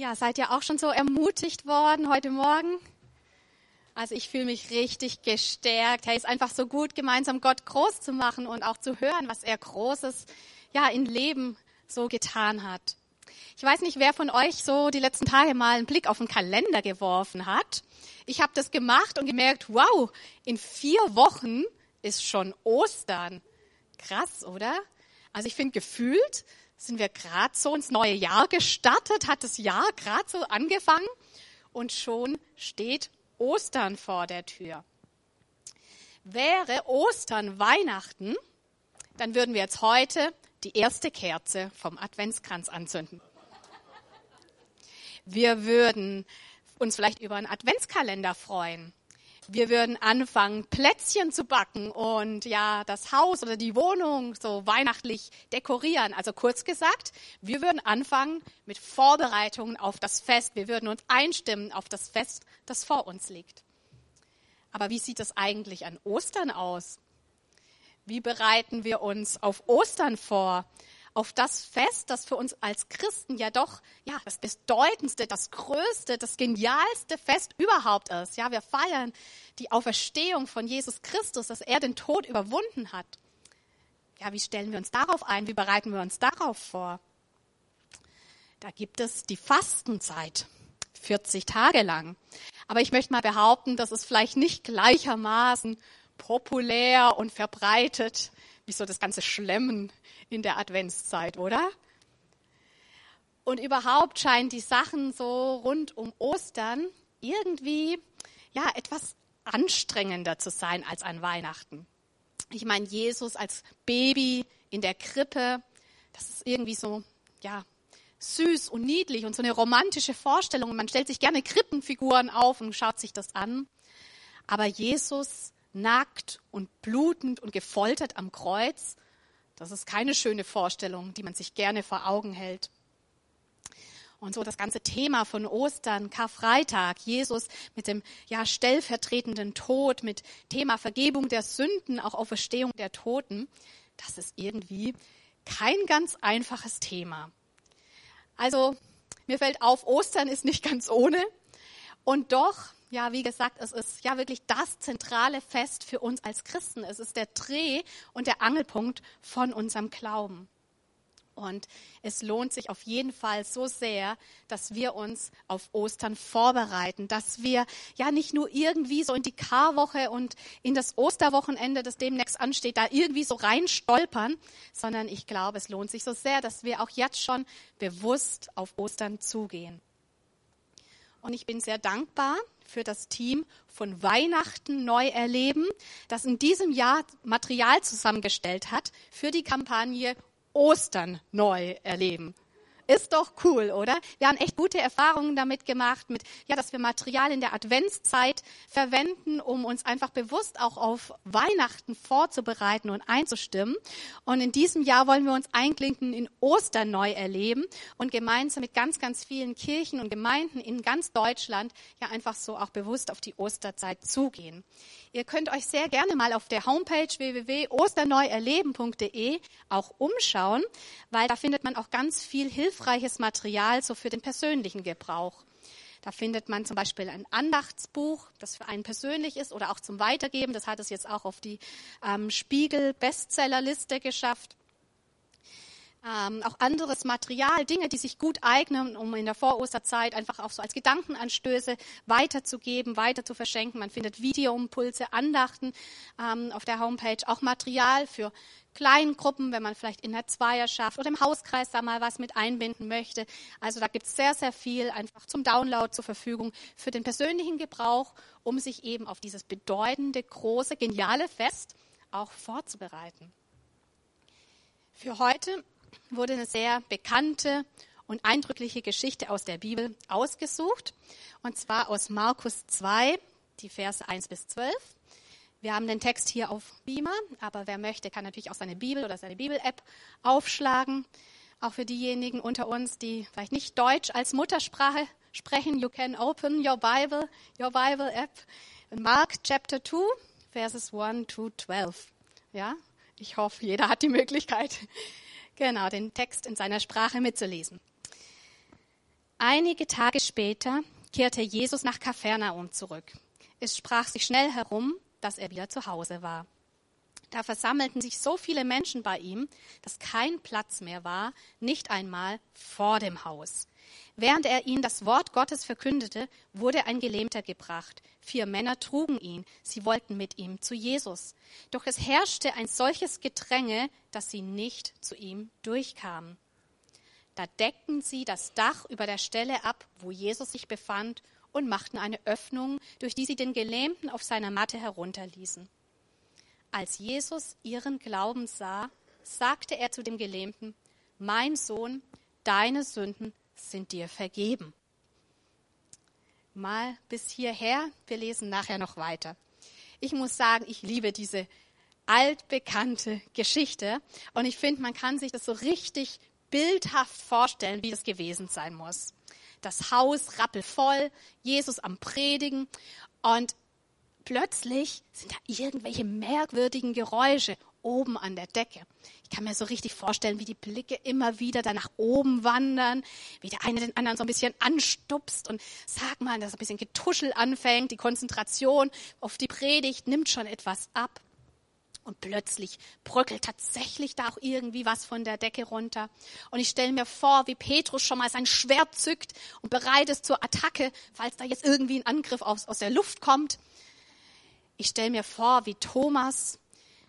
Ja, seid ihr auch schon so ermutigt worden heute Morgen? Also ich fühle mich richtig gestärkt. Hey, ist einfach so gut, gemeinsam Gott groß zu machen und auch zu hören, was er Großes ja im Leben so getan hat. Ich weiß nicht, wer von euch so die letzten Tage mal einen Blick auf den Kalender geworfen hat. Ich habe das gemacht und gemerkt, wow, in vier Wochen ist schon Ostern. Krass, oder? Also ich finde, gefühlt sind wir gerade so ins neue Jahr gestartet, hat das Jahr gerade so angefangen und schon steht Ostern vor der Tür. Wäre Ostern Weihnachten, dann würden wir jetzt heute die erste Kerze vom Adventskranz anzünden. Wir würden uns vielleicht über einen Adventskalender freuen. Wir würden anfangen, Plätzchen zu backen und ja, das Haus oder die Wohnung so weihnachtlich dekorieren. Also kurz gesagt, wir würden anfangen mit Vorbereitungen auf das Fest. Wir würden uns einstimmen auf das Fest, das vor uns liegt. Aber wie sieht es eigentlich an Ostern aus? Wie bereiten wir uns auf Ostern vor? Auf das Fest, das für uns als Christen ja doch ja das bedeutendste, das größte, das genialste Fest überhaupt ist. Ja, wir feiern die Auferstehung von Jesus Christus, dass er den Tod überwunden hat. Ja, wie stellen wir uns darauf ein? Wie bereiten wir uns darauf vor? Da gibt es die Fastenzeit, 40 Tage lang. Aber ich möchte mal behaupten, das ist vielleicht nicht gleichermaßen populär und verbreitet wie so das ganze Schlemmen in der Adventszeit, oder? Und überhaupt scheinen die Sachen so rund um Ostern irgendwie ja etwas anstrengender zu sein als an Weihnachten. Ich meine, Jesus als Baby in der Krippe, das ist irgendwie so, ja, süß und niedlich und so eine romantische Vorstellung. Man stellt sich gerne Krippenfiguren auf und schaut sich das an. Aber Jesus nackt und blutend und gefoltert am Kreuz, das ist keine schöne Vorstellung, die man sich gerne vor Augen hält. Und so das ganze Thema von Ostern, Karfreitag, Jesus mit dem ja stellvertretenden Tod, mit Thema Vergebung der Sünden, auch Auferstehung der Toten, das ist irgendwie kein ganz einfaches Thema. Also mir fällt auf, Ostern ist nicht ganz ohne. Und doch ja, wie gesagt, es ist ja wirklich das zentrale Fest für uns als Christen. Es ist der Dreh- und der Angelpunkt von unserem Glauben. Und es lohnt sich auf jeden Fall so sehr, dass wir uns auf Ostern vorbereiten, dass wir ja nicht nur irgendwie so in die Karwoche und in das Osterwochenende, das demnächst ansteht, da irgendwie so rein stolpern, sondern ich glaube, es lohnt sich so sehr, dass wir auch jetzt schon bewusst auf Ostern zugehen. Und ich bin sehr dankbar für das Team von Weihnachten neu erleben, das in diesem Jahr Material zusammengestellt hat für die Kampagne Ostern neu erleben. Ist doch cool, oder? Wir haben echt gute Erfahrungen damit gemacht, mit, ja, dass wir Material in der Adventszeit verwenden, um uns einfach bewusst auch auf Weihnachten vorzubereiten und einzustimmen. Und in diesem Jahr wollen wir uns einklinken in Ostern neu erleben und gemeinsam mit ganz, ganz vielen Kirchen und Gemeinden in ganz Deutschland ja einfach so auch bewusst auf die Osterzeit zugehen. Ihr könnt euch sehr gerne mal auf der Homepage www.osterneuerleben.de auch umschauen, weil da findet man auch ganz viel hilfreiches Material so für den persönlichen Gebrauch. Da findet man zum Beispiel ein Andachtsbuch, das für einen persönlich ist oder auch zum Weitergeben. Das hat es jetzt auch auf die ähm, Spiegel-Bestsellerliste geschafft ähm, auch anderes Material, Dinge, die sich gut eignen, um in der Vorosterzeit einfach auch so als Gedankenanstöße weiterzugeben, weiter zu verschenken. Man findet Videoimpulse, Andachten ähm, auf der Homepage, auch Material für Kleingruppen, wenn man vielleicht in der Zweierschaft oder im Hauskreis da mal was mit einbinden möchte. Also da gibt es sehr, sehr viel einfach zum Download zur Verfügung für den persönlichen Gebrauch, um sich eben auf dieses bedeutende, große, geniale Fest auch vorzubereiten. Für heute wurde eine sehr bekannte und eindrückliche Geschichte aus der Bibel ausgesucht, und zwar aus Markus 2, die Verse 1 bis 12. Wir haben den Text hier auf Beamer, aber wer möchte, kann natürlich auch seine Bibel oder seine Bibel-App aufschlagen. Auch für diejenigen unter uns, die vielleicht nicht Deutsch als Muttersprache sprechen, you can open your Bible, your Bible App. Mark chapter 2, verses 1 to 12. Ja, ich hoffe, jeder hat die Möglichkeit, Genau, den Text in seiner Sprache mitzulesen. Einige Tage später kehrte Jesus nach Kapernaum zurück. Es sprach sich schnell herum, dass er wieder zu Hause war. Da versammelten sich so viele Menschen bei ihm, dass kein Platz mehr war, nicht einmal vor dem Haus. Während er ihnen das Wort Gottes verkündete, wurde ein Gelähmter gebracht. Vier Männer trugen ihn. Sie wollten mit ihm zu Jesus. Doch es herrschte ein solches Gedränge, dass sie nicht zu ihm durchkamen. Da deckten sie das Dach über der Stelle ab, wo Jesus sich befand, und machten eine Öffnung, durch die sie den Gelähmten auf seiner Matte herunterließen. Als Jesus ihren Glauben sah, sagte er zu dem Gelähmten, Mein Sohn, deine Sünden sind dir vergeben. Mal bis hierher, wir lesen nachher noch weiter. Ich muss sagen, ich liebe diese altbekannte Geschichte und ich finde, man kann sich das so richtig bildhaft vorstellen, wie das gewesen sein muss. Das Haus rappelvoll, Jesus am Predigen und plötzlich sind da irgendwelche merkwürdigen Geräusche oben an der Decke. Ich kann mir so richtig vorstellen, wie die Blicke immer wieder da nach oben wandern, wie der eine den anderen so ein bisschen anstupst und sag mal, dass ein bisschen Getuschel anfängt, die Konzentration auf die Predigt nimmt schon etwas ab. Und plötzlich bröckelt tatsächlich da auch irgendwie was von der Decke runter. Und ich stelle mir vor, wie Petrus schon mal sein Schwert zückt und bereit ist zur Attacke, falls da jetzt irgendwie ein Angriff aus, aus der Luft kommt. Ich stelle mir vor, wie Thomas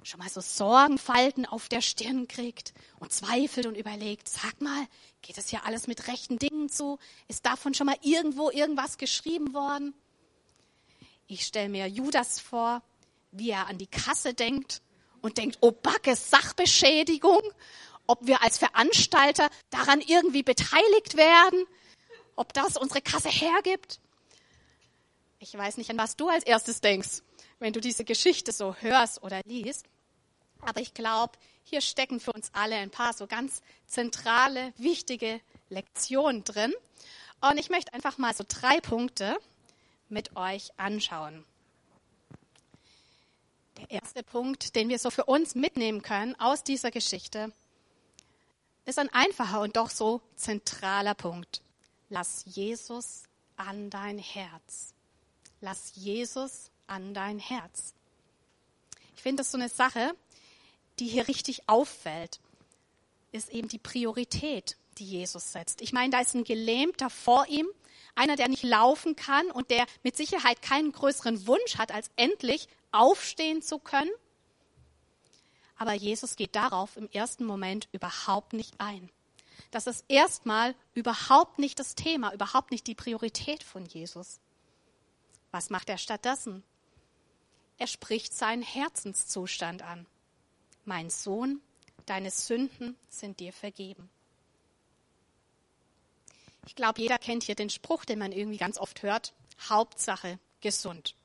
schon mal so Sorgenfalten auf der Stirn kriegt und zweifelt und überlegt, sag mal, geht es hier alles mit rechten Dingen zu? Ist davon schon mal irgendwo irgendwas geschrieben worden? Ich stelle mir Judas vor, wie er an die Kasse denkt und denkt, oh Backe, Sachbeschädigung, ob wir als Veranstalter daran irgendwie beteiligt werden, ob das unsere Kasse hergibt. Ich weiß nicht, an was du als erstes denkst, wenn du diese Geschichte so hörst oder liest. Aber ich glaube, hier stecken für uns alle ein paar so ganz zentrale, wichtige Lektionen drin. Und ich möchte einfach mal so drei Punkte mit euch anschauen. Der erste Punkt, den wir so für uns mitnehmen können aus dieser Geschichte, ist ein einfacher und doch so zentraler Punkt. Lass Jesus an dein Herz. Lass Jesus an dein Herz. Ich finde das so eine Sache, die hier richtig auffällt, ist eben die Priorität, die Jesus setzt. Ich meine, da ist ein Gelähmter vor ihm, einer, der nicht laufen kann und der mit Sicherheit keinen größeren Wunsch hat, als endlich aufstehen zu können. Aber Jesus geht darauf im ersten Moment überhaupt nicht ein. Das ist erstmal überhaupt nicht das Thema, überhaupt nicht die Priorität von Jesus. Was macht er stattdessen? Er spricht seinen Herzenszustand an mein Sohn, deine Sünden sind dir vergeben. Ich glaube, jeder kennt hier den Spruch, den man irgendwie ganz oft hört, Hauptsache gesund.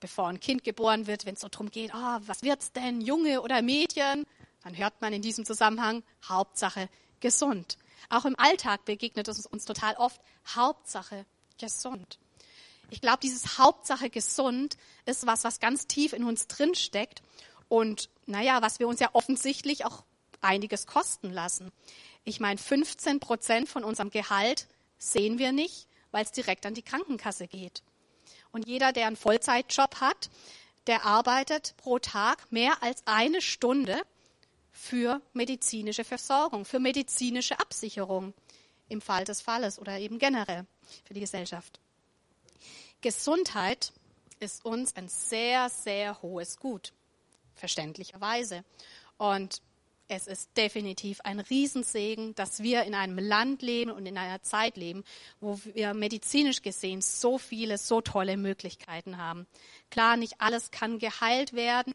Bevor ein Kind geboren wird, wenn es so darum geht, oh, was wird's denn, Junge oder Mädchen, dann hört man in diesem Zusammenhang Hauptsache gesund. Auch im Alltag begegnet es uns total oft Hauptsache gesund. Ich glaube, dieses Hauptsache gesund ist was, was ganz tief in uns drin steckt und naja, was wir uns ja offensichtlich auch einiges kosten lassen. Ich meine, 15 Prozent von unserem Gehalt sehen wir nicht, weil es direkt an die Krankenkasse geht. Und jeder, der einen Vollzeitjob hat, der arbeitet pro Tag mehr als eine Stunde für medizinische Versorgung, für medizinische Absicherung im Fall des Falles oder eben generell für die Gesellschaft. Gesundheit ist uns ein sehr, sehr hohes Gut verständlicherweise. Und es ist definitiv ein Riesensegen, dass wir in einem Land leben und in einer Zeit leben, wo wir medizinisch gesehen so viele, so tolle Möglichkeiten haben. Klar, nicht alles kann geheilt werden,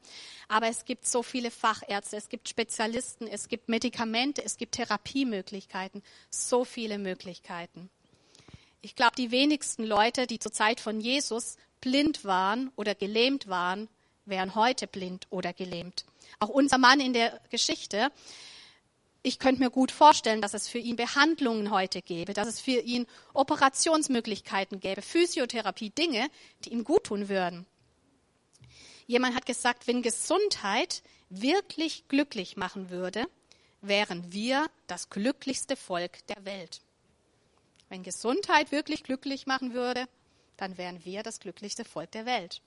aber es gibt so viele Fachärzte, es gibt Spezialisten, es gibt Medikamente, es gibt Therapiemöglichkeiten, so viele Möglichkeiten. Ich glaube, die wenigsten Leute, die zur Zeit von Jesus blind waren oder gelähmt waren, wären heute blind oder gelähmt. Auch unser Mann in der Geschichte, ich könnte mir gut vorstellen, dass es für ihn Behandlungen heute gäbe, dass es für ihn Operationsmöglichkeiten gäbe, Physiotherapie, Dinge, die ihm gut tun würden. Jemand hat gesagt, wenn Gesundheit wirklich glücklich machen würde, wären wir das glücklichste Volk der Welt. Wenn Gesundheit wirklich glücklich machen würde, dann wären wir das glücklichste Volk der Welt.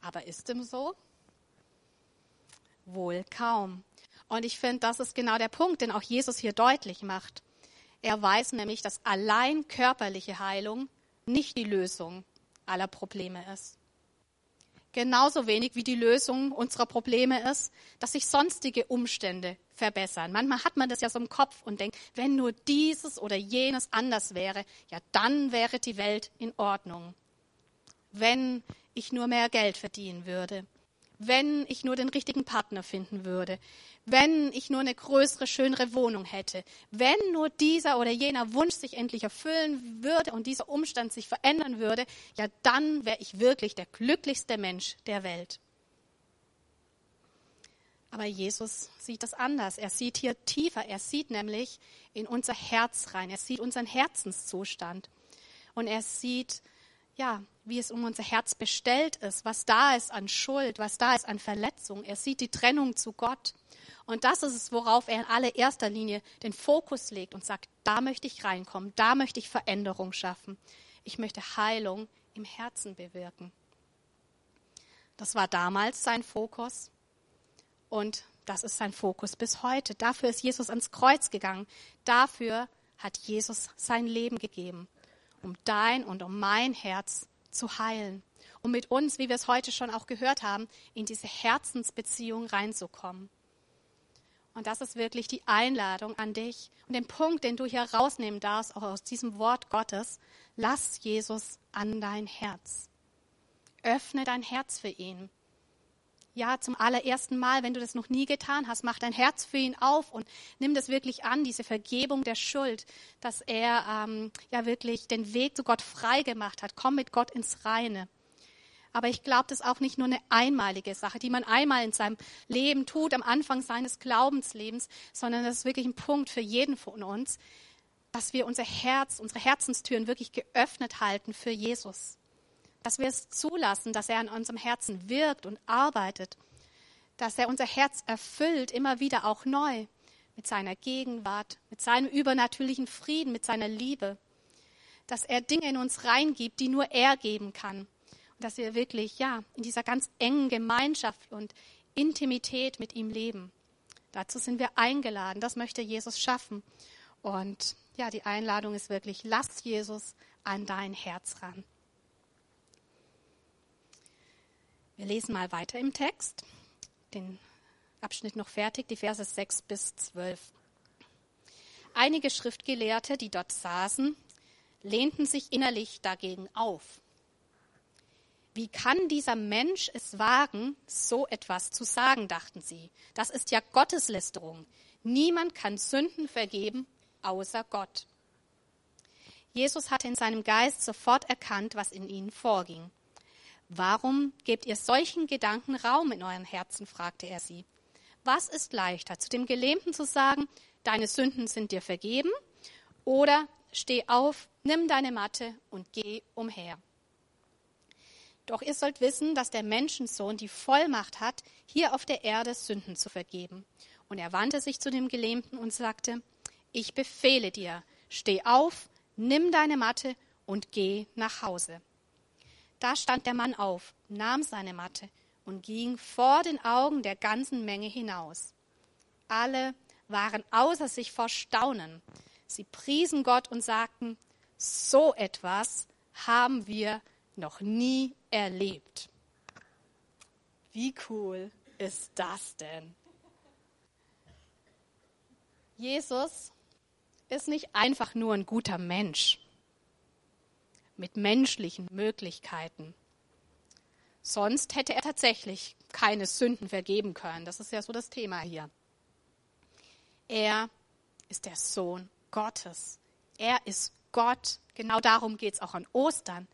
Aber ist dem so? Wohl kaum. Und ich finde, das ist genau der Punkt, den auch Jesus hier deutlich macht. Er weiß nämlich, dass allein körperliche Heilung nicht die Lösung aller Probleme ist. Genauso wenig wie die Lösung unserer Probleme ist, dass sich sonstige Umstände verbessern. Manchmal hat man das ja so im Kopf und denkt, wenn nur dieses oder jenes anders wäre, ja, dann wäre die Welt in Ordnung. Wenn ich nur mehr Geld verdienen würde, wenn ich nur den richtigen Partner finden würde, wenn ich nur eine größere, schönere Wohnung hätte, wenn nur dieser oder jener Wunsch sich endlich erfüllen würde und dieser Umstand sich verändern würde, ja, dann wäre ich wirklich der glücklichste Mensch der Welt. Aber Jesus sieht das anders. Er sieht hier tiefer. Er sieht nämlich in unser Herz rein. Er sieht unseren Herzenszustand. Und er sieht, ja, wie es um unser Herz bestellt ist, was da ist an Schuld, was da ist an Verletzung. Er sieht die Trennung zu Gott. Und das ist es, worauf er in allererster Linie den Fokus legt und sagt, da möchte ich reinkommen, da möchte ich Veränderung schaffen. Ich möchte Heilung im Herzen bewirken. Das war damals sein Fokus und das ist sein Fokus bis heute. Dafür ist Jesus ans Kreuz gegangen. Dafür hat Jesus sein Leben gegeben, um dein und um mein Herz zu heilen, um mit uns, wie wir es heute schon auch gehört haben, in diese Herzensbeziehung reinzukommen. Und das ist wirklich die Einladung an dich. Und den Punkt, den du hier rausnehmen darfst, auch aus diesem Wort Gottes, lass Jesus an dein Herz. Öffne dein Herz für ihn. Ja, zum allerersten Mal, wenn du das noch nie getan hast, mach dein Herz für ihn auf und nimm das wirklich an, diese Vergebung der Schuld, dass er ähm, ja wirklich den Weg zu Gott frei gemacht hat. Komm mit Gott ins Reine. Aber ich glaube, das ist auch nicht nur eine einmalige Sache, die man einmal in seinem Leben tut, am Anfang seines Glaubenslebens, sondern das ist wirklich ein Punkt für jeden von uns, dass wir unser Herz, unsere Herzenstüren wirklich geöffnet halten für Jesus. Dass wir es zulassen, dass er an unserem Herzen wirkt und arbeitet. Dass er unser Herz erfüllt, immer wieder auch neu, mit seiner Gegenwart, mit seinem übernatürlichen Frieden, mit seiner Liebe. Dass er Dinge in uns reingibt, die nur er geben kann dass wir wirklich, ja, in dieser ganz engen Gemeinschaft und Intimität mit ihm leben. Dazu sind wir eingeladen. Das möchte Jesus schaffen. Und ja, die Einladung ist wirklich, lass Jesus an dein Herz ran. Wir lesen mal weiter im Text, den Abschnitt noch fertig, die Verse 6 bis 12. Einige Schriftgelehrte, die dort saßen, lehnten sich innerlich dagegen auf wie kann dieser Mensch es wagen, so etwas zu sagen, dachten sie. Das ist ja Gotteslästerung. Niemand kann Sünden vergeben, außer Gott. Jesus hatte in seinem Geist sofort erkannt, was in ihnen vorging. Warum gebt ihr solchen Gedanken Raum in euren Herzen? fragte er sie. Was ist leichter, zu dem Gelähmten zu sagen, deine Sünden sind dir vergeben, oder steh auf, nimm deine Matte und geh umher? Doch ihr sollt wissen, dass der Menschensohn die Vollmacht hat, hier auf der Erde Sünden zu vergeben. Und er wandte sich zu dem Gelähmten und sagte, ich befehle dir, steh auf, nimm deine Matte und geh nach Hause. Da stand der Mann auf, nahm seine Matte und ging vor den Augen der ganzen Menge hinaus. Alle waren außer sich vor Staunen. Sie priesen Gott und sagten, so etwas haben wir noch nie erlebt. Wie cool ist das denn? Jesus ist nicht einfach nur ein guter Mensch mit menschlichen Möglichkeiten. Sonst hätte er tatsächlich keine Sünden vergeben können. Das ist ja so das Thema hier. Er ist der Sohn Gottes. Er ist Gott. Genau darum geht es auch an Ostern.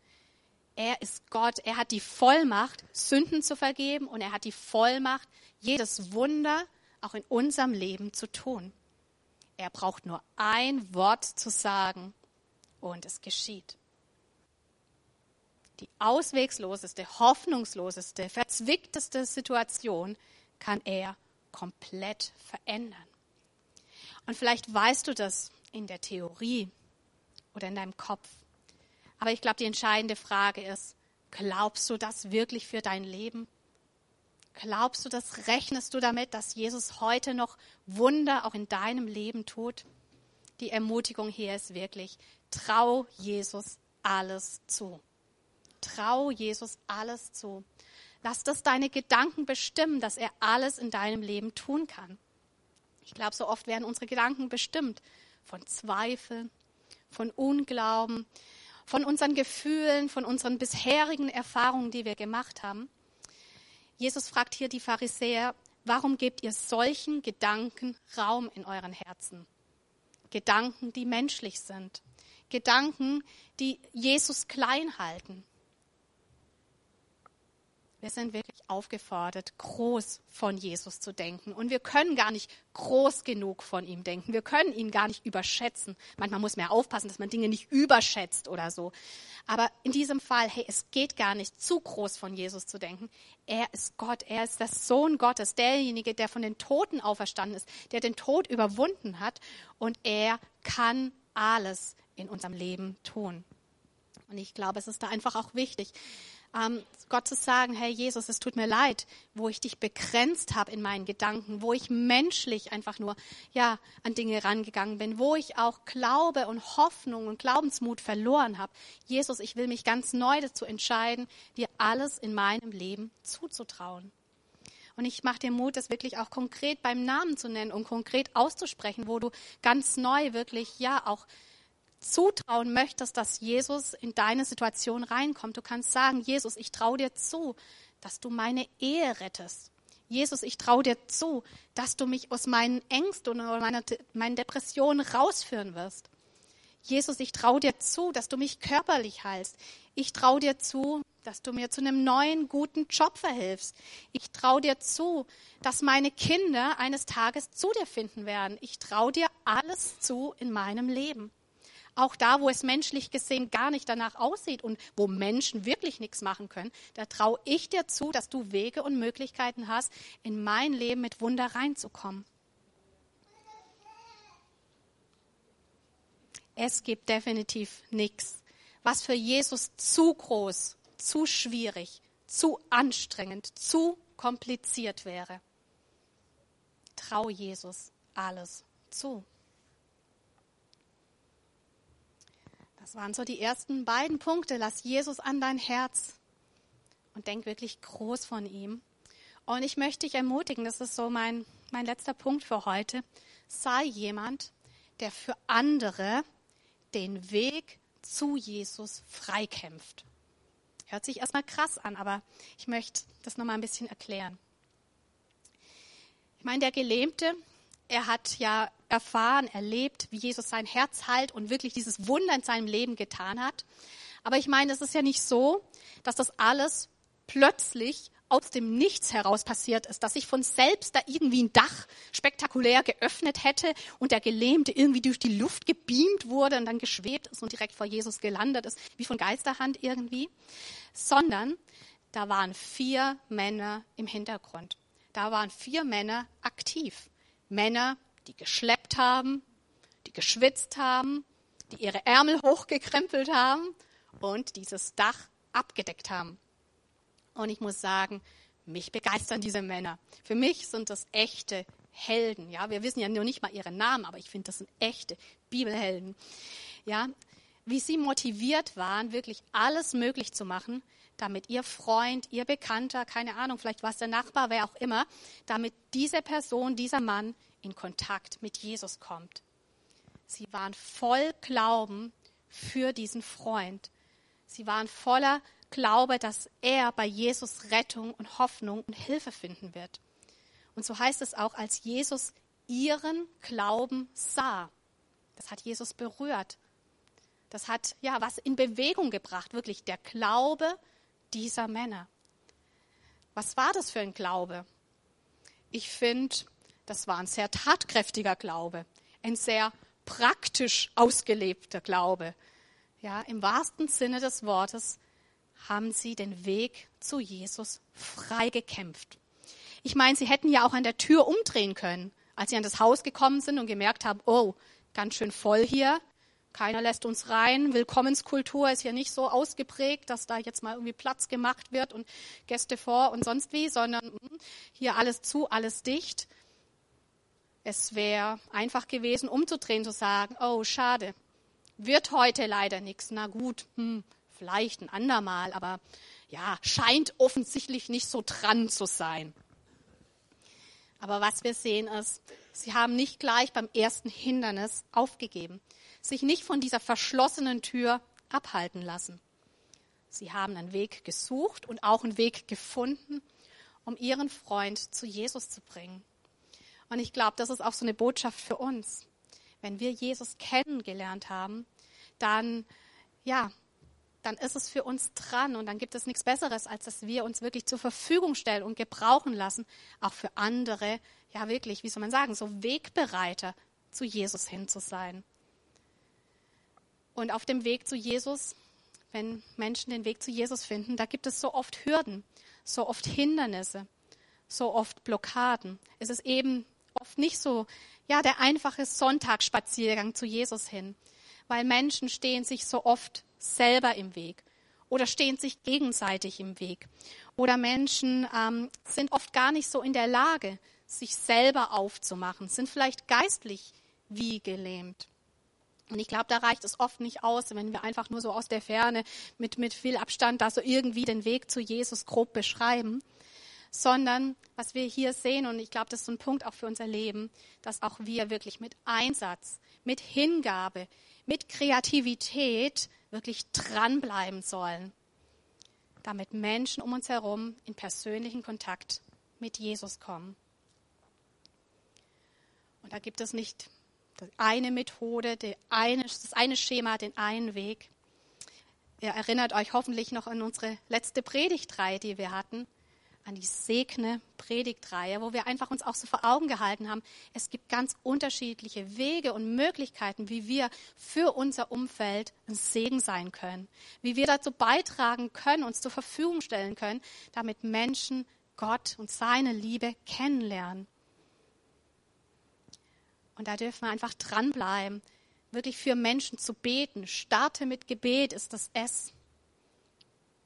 Er ist Gott. Er hat die Vollmacht, Sünden zu vergeben und er hat die Vollmacht, jedes Wunder auch in unserem Leben zu tun. Er braucht nur ein Wort zu sagen und es geschieht. Die auswegsloseste, hoffnungsloseste, verzwickteste Situation kann er komplett verändern. Und vielleicht weißt du das in der Theorie oder in deinem Kopf. Aber ich glaube, die entscheidende Frage ist, glaubst du das wirklich für dein Leben? Glaubst du das, rechnest du damit, dass Jesus heute noch Wunder auch in deinem Leben tut? Die Ermutigung hier ist wirklich, trau Jesus alles zu. Trau Jesus alles zu. Lass das deine Gedanken bestimmen, dass er alles in deinem Leben tun kann. Ich glaube, so oft werden unsere Gedanken bestimmt von Zweifel, von Unglauben, von unseren Gefühlen, von unseren bisherigen Erfahrungen, die wir gemacht haben. Jesus fragt hier die Pharisäer, warum gebt ihr solchen Gedanken Raum in euren Herzen? Gedanken, die menschlich sind. Gedanken, die Jesus klein halten. Wir sind wirklich aufgefordert, groß von Jesus zu denken. Und wir können gar nicht groß genug von ihm denken. Wir können ihn gar nicht überschätzen. Manchmal muss man ja aufpassen, dass man Dinge nicht überschätzt oder so. Aber in diesem Fall, hey, es geht gar nicht zu groß von Jesus zu denken. Er ist Gott. Er ist der Sohn Gottes, derjenige, der von den Toten auferstanden ist, der den Tod überwunden hat. Und er kann alles in unserem Leben tun. Und ich glaube, es ist da einfach auch wichtig, ähm, Gott zu sagen, hey Jesus, es tut mir leid, wo ich dich begrenzt habe in meinen Gedanken, wo ich menschlich einfach nur ja an Dinge rangegangen bin, wo ich auch Glaube und Hoffnung und Glaubensmut verloren habe. Jesus, ich will mich ganz neu dazu entscheiden, dir alles in meinem Leben zuzutrauen. Und ich mache dir Mut, das wirklich auch konkret beim Namen zu nennen und konkret auszusprechen, wo du ganz neu wirklich ja auch zutrauen möchtest, dass Jesus in deine Situation reinkommt. Du kannst sagen, Jesus, ich traue dir zu, dass du meine Ehe rettest. Jesus, ich traue dir zu, dass du mich aus meinen Ängsten oder meiner, meinen Depressionen rausführen wirst. Jesus, ich traue dir zu, dass du mich körperlich heilst. Ich traue dir zu, dass du mir zu einem neuen, guten Job verhilfst. Ich traue dir zu, dass meine Kinder eines Tages zu dir finden werden. Ich traue dir alles zu in meinem Leben. Auch da, wo es menschlich gesehen gar nicht danach aussieht und wo Menschen wirklich nichts machen können, da traue ich dir zu, dass du Wege und Möglichkeiten hast, in mein Leben mit Wunder reinzukommen. Es gibt definitiv nichts, was für Jesus zu groß, zu schwierig, zu anstrengend, zu kompliziert wäre. Trau Jesus alles zu. Das waren so die ersten beiden Punkte. Lass Jesus an dein Herz und denk wirklich groß von ihm. Und ich möchte dich ermutigen, das ist so mein, mein letzter Punkt für heute. Sei jemand, der für andere den Weg zu Jesus freikämpft. Hört sich erstmal krass an, aber ich möchte das nochmal ein bisschen erklären. Ich meine, der Gelähmte, er hat ja erfahren, erlebt, wie Jesus sein Herz halt und wirklich dieses Wunder in seinem Leben getan hat. Aber ich meine, es ist ja nicht so, dass das alles plötzlich aus dem Nichts heraus passiert ist, dass sich von selbst da irgendwie ein Dach spektakulär geöffnet hätte und der Gelähmte irgendwie durch die Luft gebeamt wurde und dann geschwebt ist und direkt vor Jesus gelandet ist, wie von Geisterhand irgendwie, sondern da waren vier Männer im Hintergrund. Da waren vier Männer aktiv. Männer, die geschleppt haben, die geschwitzt haben, die ihre Ärmel hochgekrempelt haben und dieses Dach abgedeckt haben. Und ich muss sagen, mich begeistern diese Männer. Für mich sind das echte Helden. Ja, wir wissen ja nur nicht mal ihre Namen, aber ich finde, das sind echte Bibelhelden. Ja, wie sie motiviert waren, wirklich alles möglich zu machen, damit ihr Freund, ihr Bekannter, keine Ahnung, vielleicht war es der Nachbar, wer auch immer, damit diese Person, dieser Mann in Kontakt mit Jesus kommt. Sie waren voll Glauben für diesen Freund. Sie waren voller Glaube, dass er bei Jesus Rettung und Hoffnung und Hilfe finden wird. Und so heißt es auch, als Jesus ihren Glauben sah. Das hat Jesus berührt. Das hat ja was in Bewegung gebracht, wirklich der Glaube dieser Männer. Was war das für ein Glaube? Ich finde, das war ein sehr tatkräftiger Glaube, ein sehr praktisch ausgelebter Glaube. Ja, im wahrsten Sinne des Wortes haben sie den Weg zu Jesus frei gekämpft. Ich meine, sie hätten ja auch an der Tür umdrehen können, als sie an das Haus gekommen sind und gemerkt haben, oh, ganz schön voll hier. Keiner lässt uns rein. Willkommenskultur ist hier nicht so ausgeprägt, dass da jetzt mal irgendwie Platz gemacht wird und Gäste vor und sonst wie, sondern hm, hier alles zu, alles dicht. Es wäre einfach gewesen, umzudrehen, zu sagen, oh, schade, wird heute leider nichts. Na gut, hm, vielleicht ein andermal, aber ja, scheint offensichtlich nicht so dran zu sein. Aber was wir sehen ist, sie haben nicht gleich beim ersten Hindernis aufgegeben sich nicht von dieser verschlossenen Tür abhalten lassen. Sie haben einen Weg gesucht und auch einen Weg gefunden, um ihren Freund zu Jesus zu bringen. Und ich glaube, das ist auch so eine Botschaft für uns. Wenn wir Jesus kennengelernt haben, dann, ja, dann ist es für uns dran und dann gibt es nichts Besseres, als dass wir uns wirklich zur Verfügung stellen und gebrauchen lassen, auch für andere, ja wirklich, wie soll man sagen, so Wegbereiter zu Jesus hin zu sein. Und auf dem Weg zu Jesus, wenn Menschen den Weg zu Jesus finden, da gibt es so oft Hürden, so oft Hindernisse, so oft Blockaden. Es ist eben oft nicht so, ja, der einfache Sonntagsspaziergang zu Jesus hin, weil Menschen stehen sich so oft selber im Weg oder stehen sich gegenseitig im Weg. Oder Menschen ähm, sind oft gar nicht so in der Lage, sich selber aufzumachen, sind vielleicht geistlich wie gelähmt. Und ich glaube, da reicht es oft nicht aus, wenn wir einfach nur so aus der Ferne mit, mit viel Abstand da so irgendwie den Weg zu Jesus grob beschreiben, sondern was wir hier sehen, und ich glaube, das ist ein Punkt auch für unser Leben, dass auch wir wirklich mit Einsatz, mit Hingabe, mit Kreativität wirklich dranbleiben sollen, damit Menschen um uns herum in persönlichen Kontakt mit Jesus kommen. Und da gibt es nicht eine Methode, eine, das eine Schema, den einen Weg. Ihr erinnert euch hoffentlich noch an unsere letzte Predigtreihe, die wir hatten, an die Segne Predigtreihe, wo wir einfach uns auch so vor Augen gehalten haben, es gibt ganz unterschiedliche Wege und Möglichkeiten, wie wir für unser Umfeld ein Segen sein können, wie wir dazu beitragen können, uns zur Verfügung stellen können, damit Menschen Gott und seine Liebe kennenlernen. Und da dürfen wir einfach dranbleiben, wirklich für Menschen zu beten. Starte mit Gebet ist das S.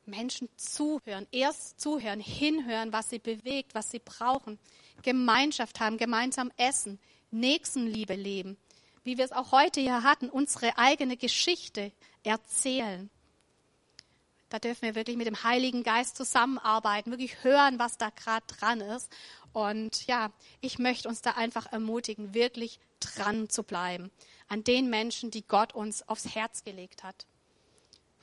Menschen zuhören, erst zuhören, hinhören, was sie bewegt, was sie brauchen. Gemeinschaft haben, gemeinsam essen, Nächstenliebe leben. Wie wir es auch heute hier hatten, unsere eigene Geschichte erzählen. Da dürfen wir wirklich mit dem Heiligen Geist zusammenarbeiten, wirklich hören, was da gerade dran ist und ja, ich möchte uns da einfach ermutigen, wirklich dran zu bleiben an den Menschen, die Gott uns aufs Herz gelegt hat.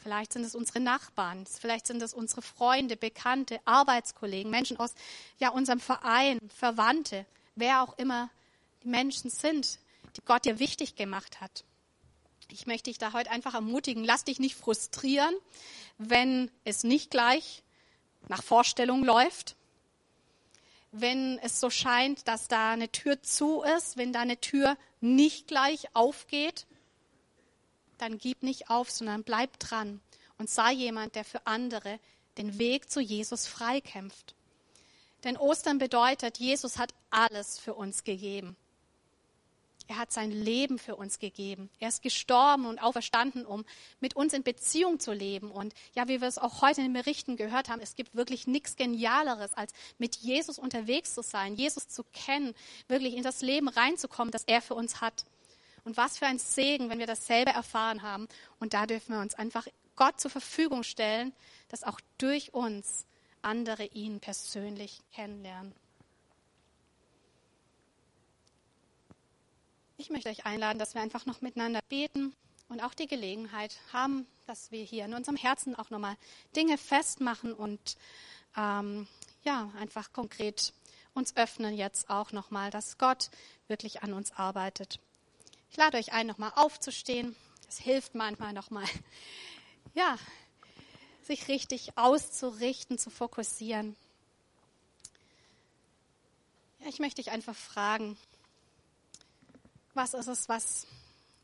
Vielleicht sind es unsere Nachbarn, vielleicht sind es unsere Freunde, Bekannte, Arbeitskollegen, Menschen aus ja, unserem Verein, Verwandte, wer auch immer die Menschen sind, die Gott dir wichtig gemacht hat. Ich möchte dich da heute einfach ermutigen, lass dich nicht frustrieren, wenn es nicht gleich nach Vorstellung läuft, wenn es so scheint, dass da eine Tür zu ist, wenn da eine Tür nicht gleich aufgeht, dann gib nicht auf, sondern bleib dran und sei jemand, der für andere den Weg zu Jesus freikämpft. Denn Ostern bedeutet, Jesus hat alles für uns gegeben. Er hat sein Leben für uns gegeben. Er ist gestorben und auferstanden, um mit uns in Beziehung zu leben. Und ja, wie wir es auch heute in den Berichten gehört haben, es gibt wirklich nichts Genialeres, als mit Jesus unterwegs zu sein, Jesus zu kennen, wirklich in das Leben reinzukommen, das er für uns hat. Und was für ein Segen, wenn wir dasselbe erfahren haben. Und da dürfen wir uns einfach Gott zur Verfügung stellen, dass auch durch uns andere ihn persönlich kennenlernen. Ich möchte euch einladen, dass wir einfach noch miteinander beten und auch die Gelegenheit haben, dass wir hier in unserem Herzen auch nochmal Dinge festmachen und ähm, ja, einfach konkret uns öffnen jetzt auch nochmal, dass Gott wirklich an uns arbeitet. Ich lade euch ein, nochmal aufzustehen. Es hilft manchmal nochmal, ja, sich richtig auszurichten, zu fokussieren. Ja, ich möchte dich einfach fragen, was ist es, was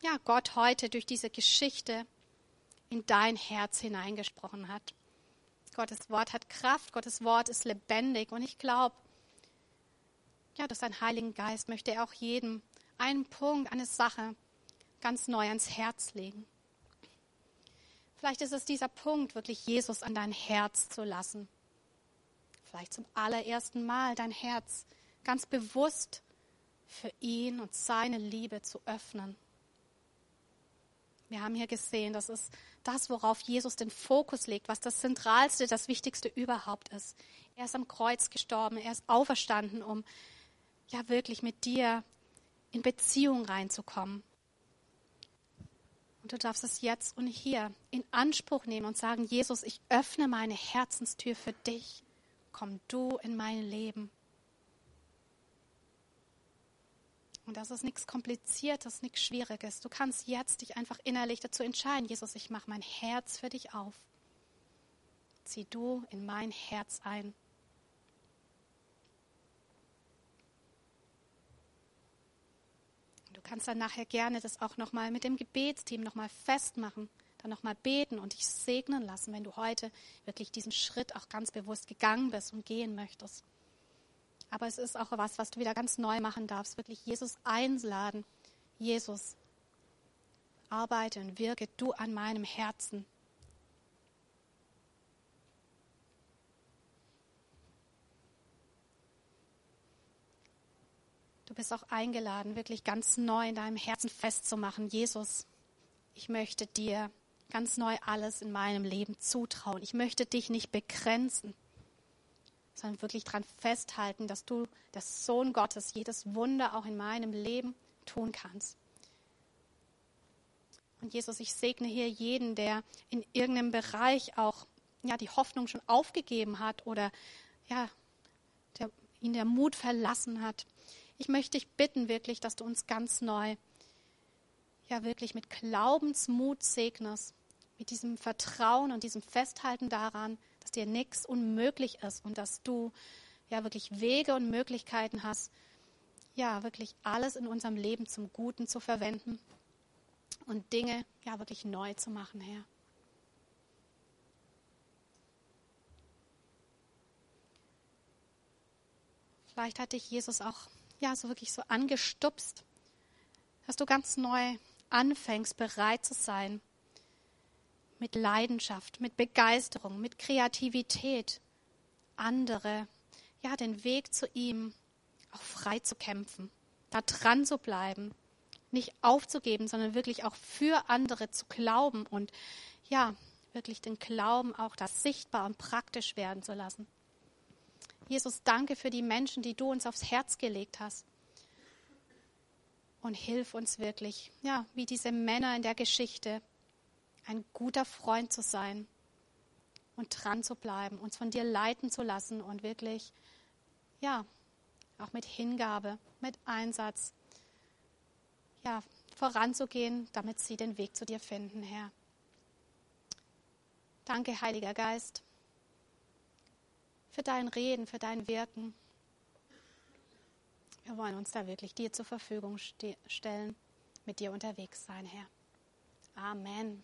ja, Gott heute durch diese Geschichte in dein Herz hineingesprochen hat. Gottes Wort hat Kraft, Gottes Wort ist lebendig und ich glaube, ja, durch seinen Heiligen Geist möchte er auch jedem einen Punkt, eine Sache ganz neu ans Herz legen. Vielleicht ist es dieser Punkt, wirklich Jesus an dein Herz zu lassen. Vielleicht zum allerersten Mal dein Herz ganz bewusst für ihn und seine Liebe zu öffnen. Wir haben hier gesehen, das ist das, worauf Jesus den Fokus legt, was das Zentralste, das Wichtigste überhaupt ist. Er ist am Kreuz gestorben, er ist auferstanden, um ja wirklich mit dir in Beziehung reinzukommen. Und du darfst es jetzt und hier in Anspruch nehmen und sagen, Jesus, ich öffne meine Herzenstür für dich. Komm du in mein Leben. Und das ist nichts Kompliziertes, nichts Schwieriges. Du kannst jetzt dich einfach innerlich dazu entscheiden, Jesus, ich mache mein Herz für dich auf. Zieh du in mein Herz ein. Du kannst dann nachher gerne das auch nochmal mit dem Gebetsteam nochmal festmachen, dann nochmal beten und dich segnen lassen, wenn du heute wirklich diesen Schritt auch ganz bewusst gegangen bist und gehen möchtest. Aber es ist auch was, was du wieder ganz neu machen darfst, wirklich Jesus einladen. Jesus, arbeite und wirke du an meinem Herzen. Du bist auch eingeladen, wirklich ganz neu in deinem Herzen festzumachen. Jesus, ich möchte dir ganz neu alles in meinem Leben zutrauen. Ich möchte dich nicht begrenzen sondern wirklich daran festhalten, dass du, der Sohn Gottes, jedes Wunder auch in meinem Leben tun kannst. Und Jesus, ich segne hier jeden, der in irgendeinem Bereich auch ja, die Hoffnung schon aufgegeben hat oder ja, der, ihn der Mut verlassen hat. Ich möchte dich bitten wirklich, dass du uns ganz neu, ja wirklich mit Glaubensmut segnest, mit diesem Vertrauen und diesem Festhalten daran, dass dir nichts unmöglich ist und dass du ja wirklich Wege und Möglichkeiten hast, ja wirklich alles in unserem Leben zum Guten zu verwenden und Dinge ja wirklich neu zu machen, Herr. Vielleicht hat dich Jesus auch ja so wirklich so angestupst, dass du ganz neu anfängst, bereit zu sein, mit Leidenschaft, mit Begeisterung, mit Kreativität andere, ja, den Weg zu ihm auch frei zu kämpfen, da dran zu bleiben, nicht aufzugeben, sondern wirklich auch für andere zu glauben und ja, wirklich den Glauben auch das sichtbar und praktisch werden zu lassen. Jesus, danke für die Menschen, die du uns aufs Herz gelegt hast. Und hilf uns wirklich, ja, wie diese Männer in der Geschichte, ein guter Freund zu sein und dran zu bleiben, uns von dir leiten zu lassen und wirklich, ja, auch mit Hingabe, mit Einsatz, ja, voranzugehen, damit sie den Weg zu dir finden, Herr. Danke, Heiliger Geist, für dein Reden, für dein Wirken. Wir wollen uns da wirklich dir zur Verfügung stellen, mit dir unterwegs sein, Herr. Amen.